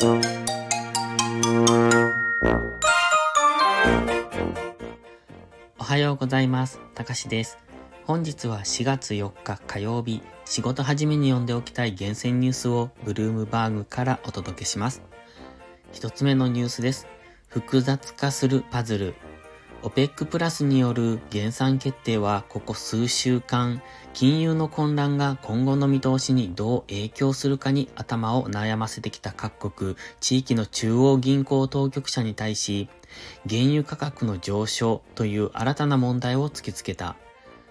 おはようございます。たかしです。本日は4月4日火曜日、仕事始めに読んでおきたい厳選ニュースをブルームバーグからお届けします。一つ目のニュースです。複雑化するパズル。OPEC プラスによる減産決定はここ数週間、金融の混乱が今後の見通しにどう影響するかに頭を悩ませてきた各国、地域の中央銀行当局者に対し、原油価格の上昇という新たな問題を突きつけた。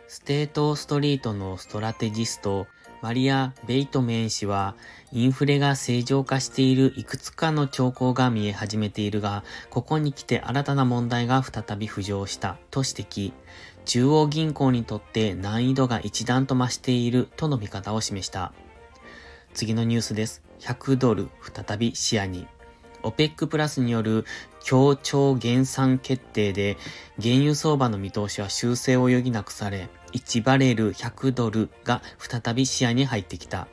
ステートストリートのストラテジスト、マリア・ベイトメン氏は、インフレが正常化しているいくつかの兆候が見え始めているが、ここに来て新たな問題が再び浮上したと指摘。中央銀行にとって難易度が一段と増しているとの見方を示した。次のニュースです。100ドル再び視野に。OPEC プラスによる協調減産決定で原油相場の見通しは修正を余儀なくされ、1バレル100ドルが再び視野に入ってきた。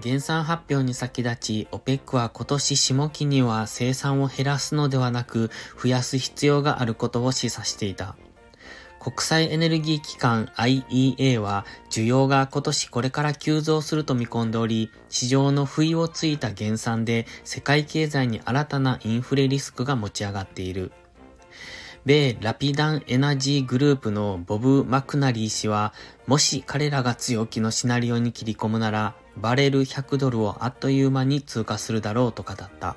減産発表に先立ち、OPEC は今年下期には生産を減らすのではなく、増やす必要があることを示唆していた。国際エネルギー機関 IEA は需要が今年これから急増すると見込んでおり、市場の不意をついた減産で世界経済に新たなインフレリスクが持ち上がっている。米ラピダンエナジーグループのボブ・マクナリー氏は、もし彼らが強気のシナリオに切り込むなら、バレル100ドルをあっという間に通過するだろうと語った。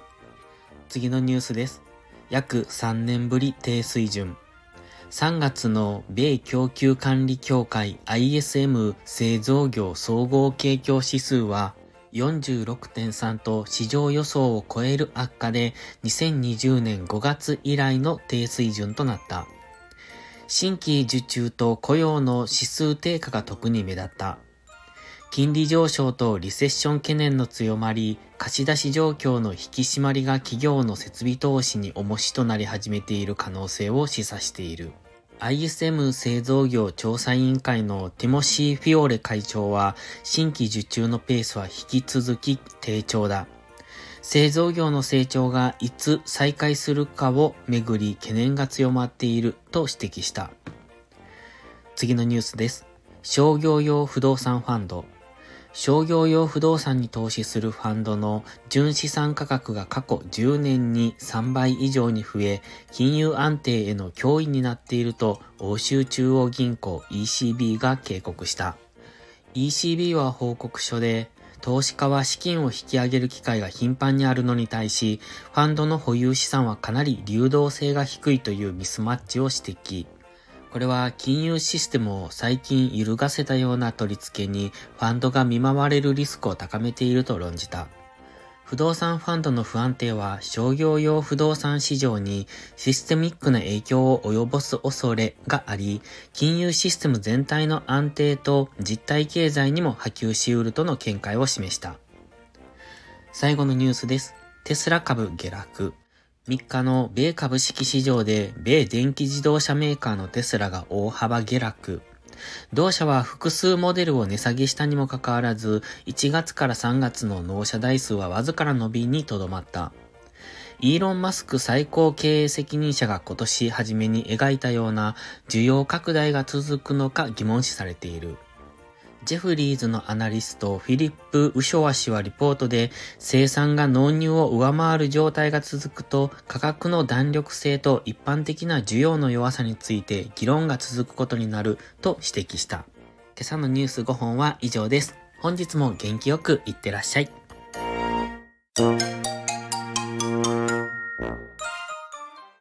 次のニュースです。約3年ぶり低水準。3月の米供給管理協会 ISM 製造業総合景況指数は46.3と市場予想を超える悪化で2020年5月以来の低水準となった。新規受注と雇用の指数低下が特に目立った。金利上昇とリセッション懸念の強まり、貸し出し状況の引き締まりが企業の設備投資に重しとなり始めている可能性を示唆している。ISM 製造業調査委員会のティモシー・フィオーレ会長は、新規受注のペースは引き続き低調だ。製造業の成長がいつ再開するかをめぐり懸念が強まっていると指摘した。次のニュースです。商業用不動産ファンド。商業用不動産に投資するファンドの純資産価格が過去10年に3倍以上に増え、金融安定への脅威になっていると欧州中央銀行 ECB が警告した。ECB は報告書で、投資家は資金を引き上げる機会が頻繁にあるのに対し、ファンドの保有資産はかなり流動性が低いというミスマッチを指摘。これは金融システムを最近揺るがせたような取り付けにファンドが見舞われるリスクを高めていると論じた。不動産ファンドの不安定は商業用不動産市場にシステミックな影響を及ぼす恐れがあり、金融システム全体の安定と実体経済にも波及し得るとの見解を示した。最後のニュースです。テスラ株下落。3日の米株式市場で米電気自動車メーカーのテスラが大幅下落。同社は複数モデルを値下げしたにもかかわらず、1月から3月の納車台数はわずかな伸びにとどまった。イーロン・マスク最高経営責任者が今年初めに描いたような需要拡大が続くのか疑問視されている。ジェフリーズのアナリストフィリップ・ウショワ氏はリポートで生産が納入を上回る状態が続くと価格の弾力性と一般的な需要の弱さについて議論が続くことになると指摘した。今朝のニュース5本は以上です。本日も元気よくいってらっしゃい。